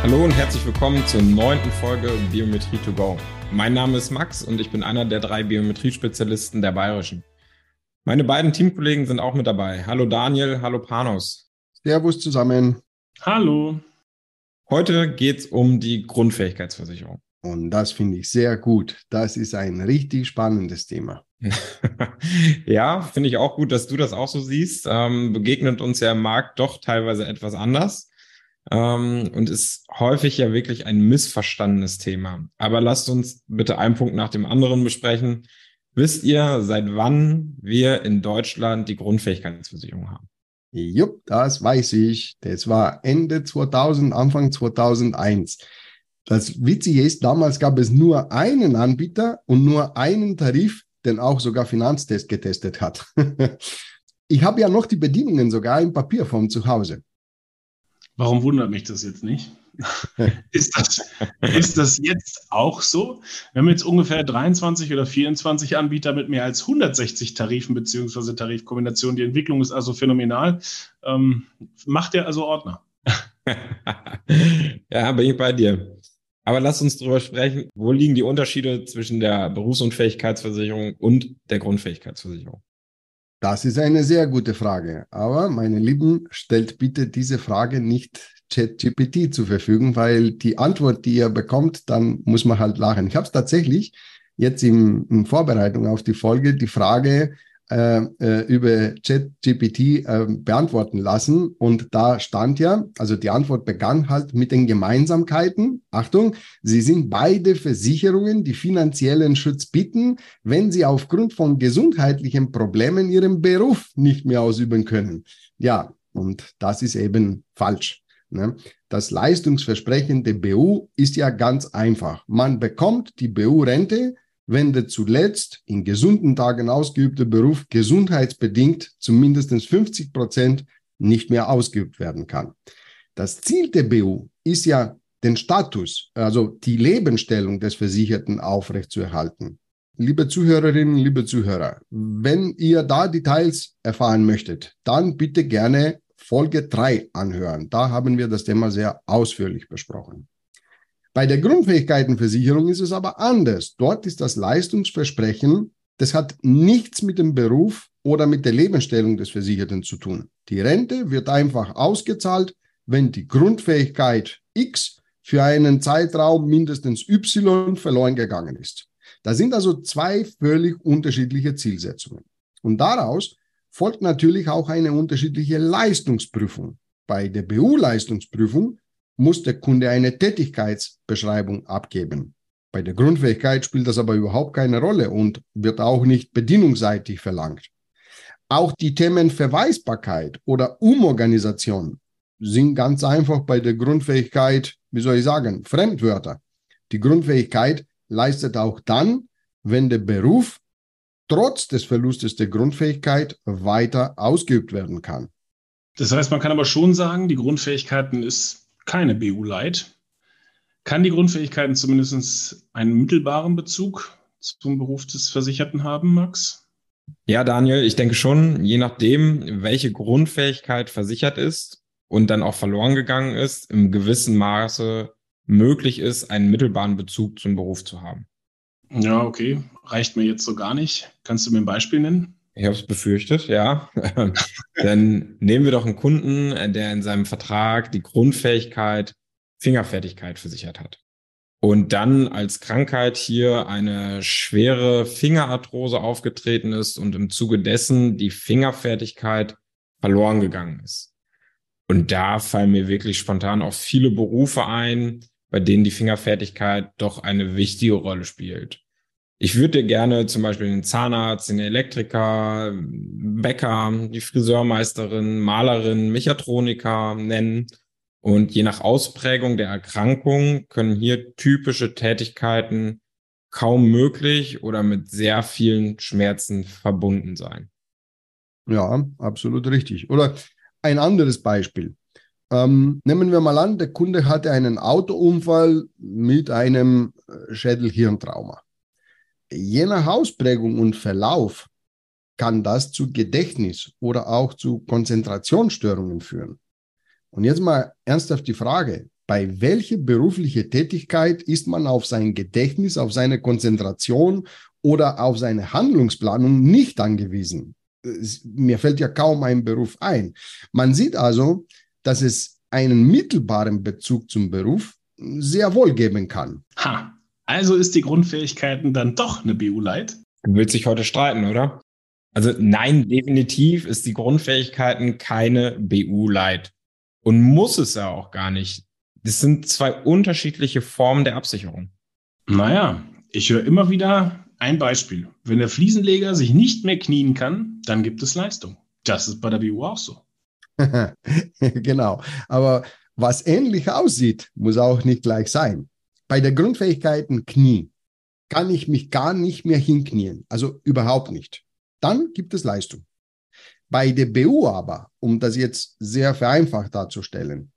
Hallo und herzlich willkommen zur neunten Folge Biometrie to go. Mein Name ist Max und ich bin einer der drei Biometriespezialisten der Bayerischen. Meine beiden Teamkollegen sind auch mit dabei. Hallo Daniel, hallo Panos. Servus zusammen. Hallo. Heute geht es um die Grundfähigkeitsversicherung. Und das finde ich sehr gut. Das ist ein richtig spannendes Thema. ja, finde ich auch gut, dass du das auch so siehst. Ähm, begegnet uns ja im Markt doch teilweise etwas anders ähm, und ist häufig ja wirklich ein missverstandenes Thema. Aber lasst uns bitte einen Punkt nach dem anderen besprechen. Wisst ihr, seit wann wir in Deutschland die Grundfähigkeitsversicherung haben? Jupp, das weiß ich. Das war Ende 2000, Anfang 2001. Das Witzige ist, damals gab es nur einen Anbieter und nur einen Tarif, den auch sogar Finanztest getestet hat. ich habe ja noch die Bedienungen sogar in Papierform zu Hause. Warum wundert mich das jetzt nicht? ist, das, ist das jetzt auch so? Wir haben jetzt ungefähr 23 oder 24 Anbieter mit mehr als 160 Tarifen bzw. Tarifkombinationen. Die Entwicklung ist also phänomenal. Ähm, macht der also Ordner? ja, bin ich bei dir. Aber lass uns darüber sprechen, wo liegen die Unterschiede zwischen der Berufsunfähigkeitsversicherung und der Grundfähigkeitsversicherung? Das ist eine sehr gute Frage. Aber meine Lieben, stellt bitte diese Frage nicht ChatGPT zur Verfügung, weil die Antwort, die ihr bekommt, dann muss man halt lachen. Ich habe es tatsächlich jetzt im, in Vorbereitung auf die Folge die Frage äh, äh, über ChatGPT äh, beantworten lassen. Und da stand ja, also die Antwort begann halt mit den Gemeinsamkeiten. Achtung, sie sind beide Versicherungen, die finanziellen Schutz bieten, wenn sie aufgrund von gesundheitlichen Problemen ihren Beruf nicht mehr ausüben können. Ja, und das ist eben falsch. Ne? Das Leistungsversprechen der BU ist ja ganz einfach. Man bekommt die BU-Rente, wenn der zuletzt in gesunden Tagen ausgeübte Beruf gesundheitsbedingt zumindest 50 Prozent nicht mehr ausgeübt werden kann. Das Ziel der BU ist ja, den Status, also die Lebensstellung des Versicherten aufrechtzuerhalten. Liebe Zuhörerinnen, liebe Zuhörer, wenn ihr da Details erfahren möchtet, dann bitte gerne Folge 3 anhören. Da haben wir das Thema sehr ausführlich besprochen. Bei der Grundfähigkeitenversicherung ist es aber anders. Dort ist das Leistungsversprechen, das hat nichts mit dem Beruf oder mit der Lebensstellung des Versicherten zu tun. Die Rente wird einfach ausgezahlt, wenn die Grundfähigkeit X für einen Zeitraum mindestens Y verloren gegangen ist. Da sind also zwei völlig unterschiedliche Zielsetzungen. Und daraus folgt natürlich auch eine unterschiedliche Leistungsprüfung. Bei der BU-Leistungsprüfung muss der Kunde eine Tätigkeitsbeschreibung abgeben. Bei der Grundfähigkeit spielt das aber überhaupt keine Rolle und wird auch nicht bedienungsseitig verlangt. Auch die Themen Verweisbarkeit oder Umorganisation sind ganz einfach bei der Grundfähigkeit, wie soll ich sagen, Fremdwörter. Die Grundfähigkeit leistet auch dann, wenn der Beruf trotz des Verlustes der Grundfähigkeit weiter ausgeübt werden kann. Das heißt, man kann aber schon sagen, die Grundfähigkeiten ist keine BU-Light. Kann die Grundfähigkeiten zumindest einen mittelbaren Bezug zum Beruf des Versicherten haben, Max? Ja, Daniel, ich denke schon, je nachdem, welche Grundfähigkeit versichert ist und dann auch verloren gegangen ist, im gewissen Maße möglich ist, einen mittelbaren Bezug zum Beruf zu haben. Ja, okay. Reicht mir jetzt so gar nicht. Kannst du mir ein Beispiel nennen? Ich habe es befürchtet, ja. Dann nehmen wir doch einen Kunden, der in seinem Vertrag die Grundfähigkeit Fingerfertigkeit versichert hat. und dann als Krankheit hier eine schwere Fingerarthrose aufgetreten ist und im Zuge dessen die Fingerfertigkeit verloren gegangen ist. Und da fallen mir wirklich spontan auch viele Berufe ein, bei denen die Fingerfertigkeit doch eine wichtige Rolle spielt. Ich würde dir gerne zum Beispiel den Zahnarzt, den Elektriker, Bäcker, die Friseurmeisterin, Malerin, Mechatroniker nennen und je nach Ausprägung der Erkrankung können hier typische Tätigkeiten kaum möglich oder mit sehr vielen Schmerzen verbunden sein. Ja, absolut richtig. Oder ein anderes Beispiel. Ähm, nehmen wir mal an, der Kunde hatte einen Autounfall mit einem äh, Schädelhirntrauma. Je nach Ausprägung und Verlauf kann das zu Gedächtnis oder auch zu Konzentrationsstörungen führen. Und jetzt mal ernsthaft die Frage, bei welcher beruflichen Tätigkeit ist man auf sein Gedächtnis, auf seine Konzentration oder auf seine Handlungsplanung nicht angewiesen? Mir fällt ja kaum ein Beruf ein. Man sieht also, dass es einen mittelbaren Bezug zum Beruf sehr wohl geben kann. Ha, also ist die Grundfähigkeiten dann doch eine BU-Light? Du willst dich heute streiten, oder? Also nein, definitiv ist die Grundfähigkeiten keine BU-Light. Und muss es ja auch gar nicht. Das sind zwei unterschiedliche Formen der Absicherung. Naja, ich höre immer wieder ein Beispiel. Wenn der Fliesenleger sich nicht mehr knien kann, dann gibt es Leistung. Das ist bei der BU auch so. genau. Aber was ähnlich aussieht, muss auch nicht gleich sein. Bei der Grundfähigkeiten Knie kann ich mich gar nicht mehr hinknien. Also überhaupt nicht. Dann gibt es Leistung. Bei der BU aber, um das jetzt sehr vereinfacht darzustellen,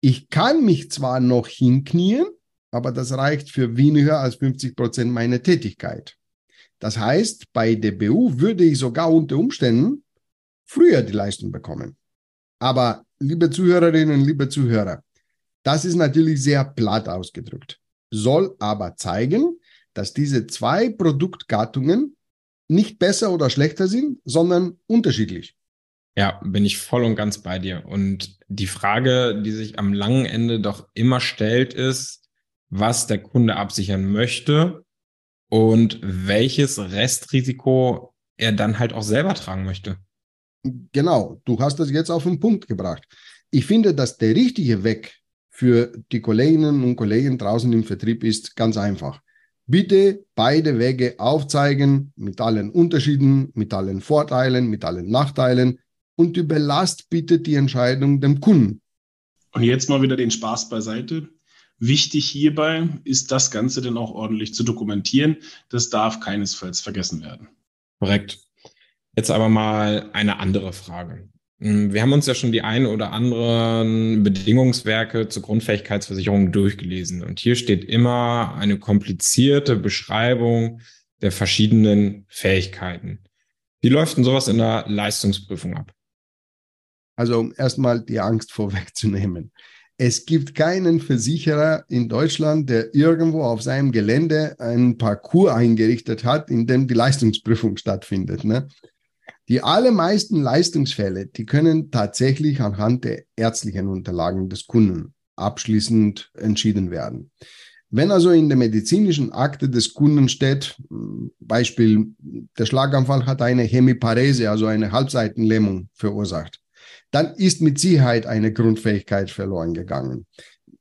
ich kann mich zwar noch hinknien, aber das reicht für weniger als 50 Prozent meiner Tätigkeit. Das heißt, bei der BU würde ich sogar unter Umständen früher die Leistung bekommen. Aber liebe Zuhörerinnen, liebe Zuhörer, das ist natürlich sehr platt ausgedrückt, soll aber zeigen, dass diese zwei Produktgattungen nicht besser oder schlechter sind, sondern unterschiedlich. Ja, bin ich voll und ganz bei dir. Und die Frage, die sich am langen Ende doch immer stellt, ist, was der Kunde absichern möchte und welches Restrisiko er dann halt auch selber tragen möchte. Genau, du hast das jetzt auf den Punkt gebracht. Ich finde, dass der richtige Weg für die Kolleginnen und Kollegen draußen im Vertrieb ist ganz einfach. Bitte beide Wege aufzeigen mit allen Unterschieden, mit allen Vorteilen, mit allen Nachteilen und überlasst bitte die Entscheidung dem Kunden. Und jetzt mal wieder den Spaß beiseite. Wichtig hierbei ist das Ganze dann auch ordentlich zu dokumentieren. Das darf keinesfalls vergessen werden. Korrekt. Jetzt aber mal eine andere Frage. Hm, wir haben uns ja schon die ein oder anderen Bedingungswerke zur Grundfähigkeitsversicherung durchgelesen. Und hier steht immer eine komplizierte Beschreibung der verschiedenen Fähigkeiten. Wie läuft denn sowas in der Leistungsprüfung ab? Also um erstmal die Angst vorwegzunehmen. Es gibt keinen Versicherer in Deutschland, der irgendwo auf seinem Gelände einen Parcours eingerichtet hat, in dem die Leistungsprüfung stattfindet. Ne? Die allermeisten Leistungsfälle, die können tatsächlich anhand der ärztlichen Unterlagen des Kunden abschließend entschieden werden. Wenn also in der medizinischen Akte des Kunden steht, Beispiel, der Schlaganfall hat eine Hemiparese, also eine Halbseitenlähmung verursacht, dann ist mit Sicherheit eine Grundfähigkeit verloren gegangen.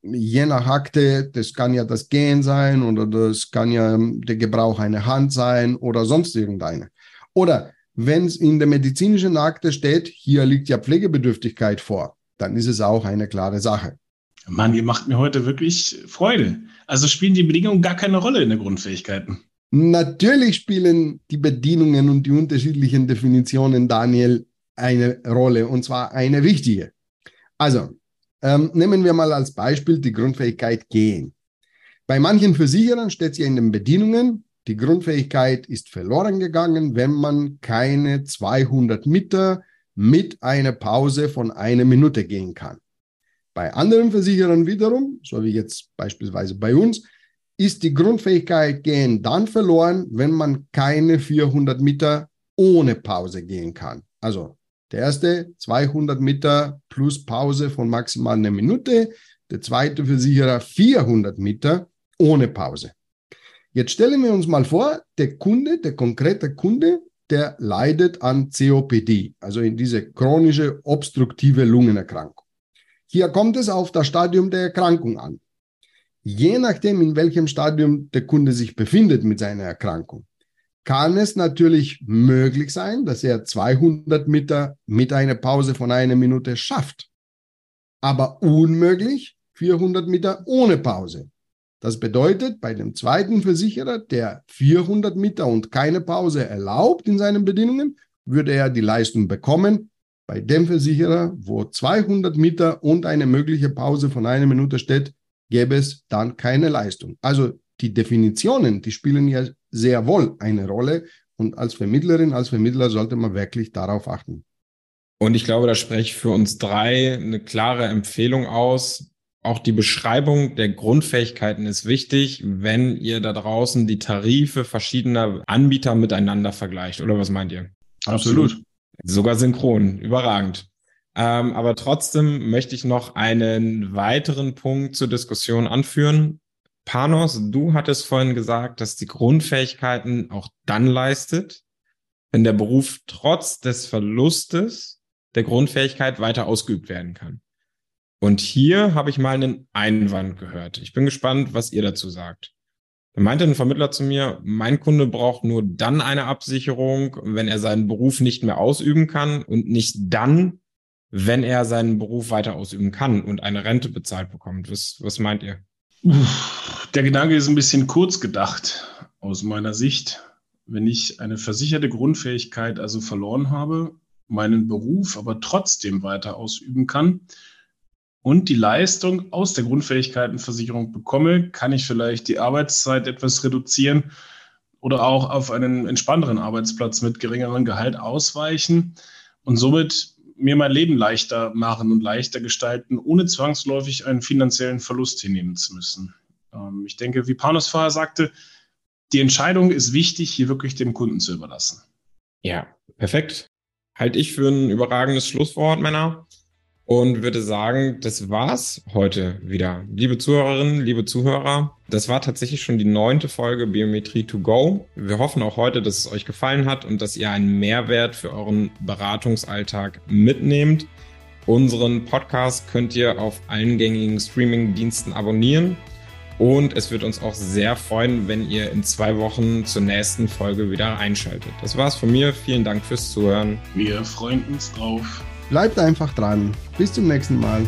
Je nach Akte, das kann ja das Gehen sein oder das kann ja der Gebrauch einer Hand sein oder sonst irgendeine. Oder wenn es in der medizinischen Akte steht, hier liegt ja Pflegebedürftigkeit vor, dann ist es auch eine klare Sache. Mann, ihr macht mir heute wirklich Freude. Also spielen die Bedingungen gar keine Rolle in den Grundfähigkeiten. Natürlich spielen die Bedienungen und die unterschiedlichen Definitionen, Daniel, eine Rolle und zwar eine wichtige. Also, ähm, nehmen wir mal als Beispiel die Grundfähigkeit gehen. Bei manchen Versicherern steht ja in den Bedienungen, die Grundfähigkeit ist verloren gegangen, wenn man keine 200 Meter mit einer Pause von einer Minute gehen kann. Bei anderen Versicherern wiederum, so wie jetzt beispielsweise bei uns, ist die Grundfähigkeit gehen dann verloren, wenn man keine 400 Meter ohne Pause gehen kann. Also der erste 200 Meter plus Pause von maximal einer Minute. Der zweite Versicherer 400 Meter ohne Pause. Jetzt stellen wir uns mal vor, der Kunde, der konkrete Kunde, der leidet an COPD, also in diese chronische obstruktive Lungenerkrankung. Hier kommt es auf das Stadium der Erkrankung an. Je nachdem, in welchem Stadium der Kunde sich befindet mit seiner Erkrankung, kann es natürlich möglich sein, dass er 200 Meter mit einer Pause von einer Minute schafft. Aber unmöglich 400 Meter ohne Pause. Das bedeutet, bei dem zweiten Versicherer, der 400 Meter und keine Pause erlaubt in seinen Bedingungen, würde er die Leistung bekommen. Bei dem Versicherer, wo 200 Meter und eine mögliche Pause von einer Minute steht, gäbe es dann keine Leistung. Also die Definitionen, die spielen ja sehr wohl eine Rolle. Und als Vermittlerin, als Vermittler sollte man wirklich darauf achten. Und ich glaube, da spreche ich für uns drei eine klare Empfehlung aus. Auch die Beschreibung der Grundfähigkeiten ist wichtig, wenn ihr da draußen die Tarife verschiedener Anbieter miteinander vergleicht. Oder was meint ihr? Absolut. Sogar synchron. Überragend. Ähm, aber trotzdem möchte ich noch einen weiteren Punkt zur Diskussion anführen. Panos, du hattest vorhin gesagt, dass die Grundfähigkeiten auch dann leistet, wenn der Beruf trotz des Verlustes der Grundfähigkeit weiter ausgeübt werden kann. Und hier habe ich mal einen Einwand gehört. Ich bin gespannt, was ihr dazu sagt. Da meinte ein Vermittler zu mir, mein Kunde braucht nur dann eine Absicherung, wenn er seinen Beruf nicht mehr ausüben kann und nicht dann, wenn er seinen Beruf weiter ausüben kann und eine Rente bezahlt bekommt. Was, was meint ihr? Der Gedanke ist ein bisschen kurz gedacht aus meiner Sicht. Wenn ich eine versicherte Grundfähigkeit also verloren habe, meinen Beruf aber trotzdem weiter ausüben kann und die Leistung aus der Grundfähigkeitenversicherung bekomme, kann ich vielleicht die Arbeitszeit etwas reduzieren oder auch auf einen entspannteren Arbeitsplatz mit geringerem Gehalt ausweichen und somit mir mein Leben leichter machen und leichter gestalten, ohne zwangsläufig einen finanziellen Verlust hinnehmen zu müssen. Ähm, ich denke, wie Panos vorher sagte, die Entscheidung ist wichtig, hier wirklich dem Kunden zu überlassen. Ja, perfekt. Halte ich für ein überragendes Schlusswort, Männer und würde sagen, das war's heute wieder. Liebe Zuhörerinnen, liebe Zuhörer, das war tatsächlich schon die neunte Folge Biometrie to go. Wir hoffen auch heute, dass es euch gefallen hat und dass ihr einen Mehrwert für euren Beratungsalltag mitnehmt. Unseren Podcast könnt ihr auf allen gängigen Streaming-Diensten abonnieren. Und es wird uns auch sehr freuen, wenn ihr in zwei Wochen zur nächsten Folge wieder einschaltet. Das war's von mir. Vielen Dank fürs Zuhören. Wir freuen uns drauf. Bleibt einfach dran. Bis zum nächsten Mal.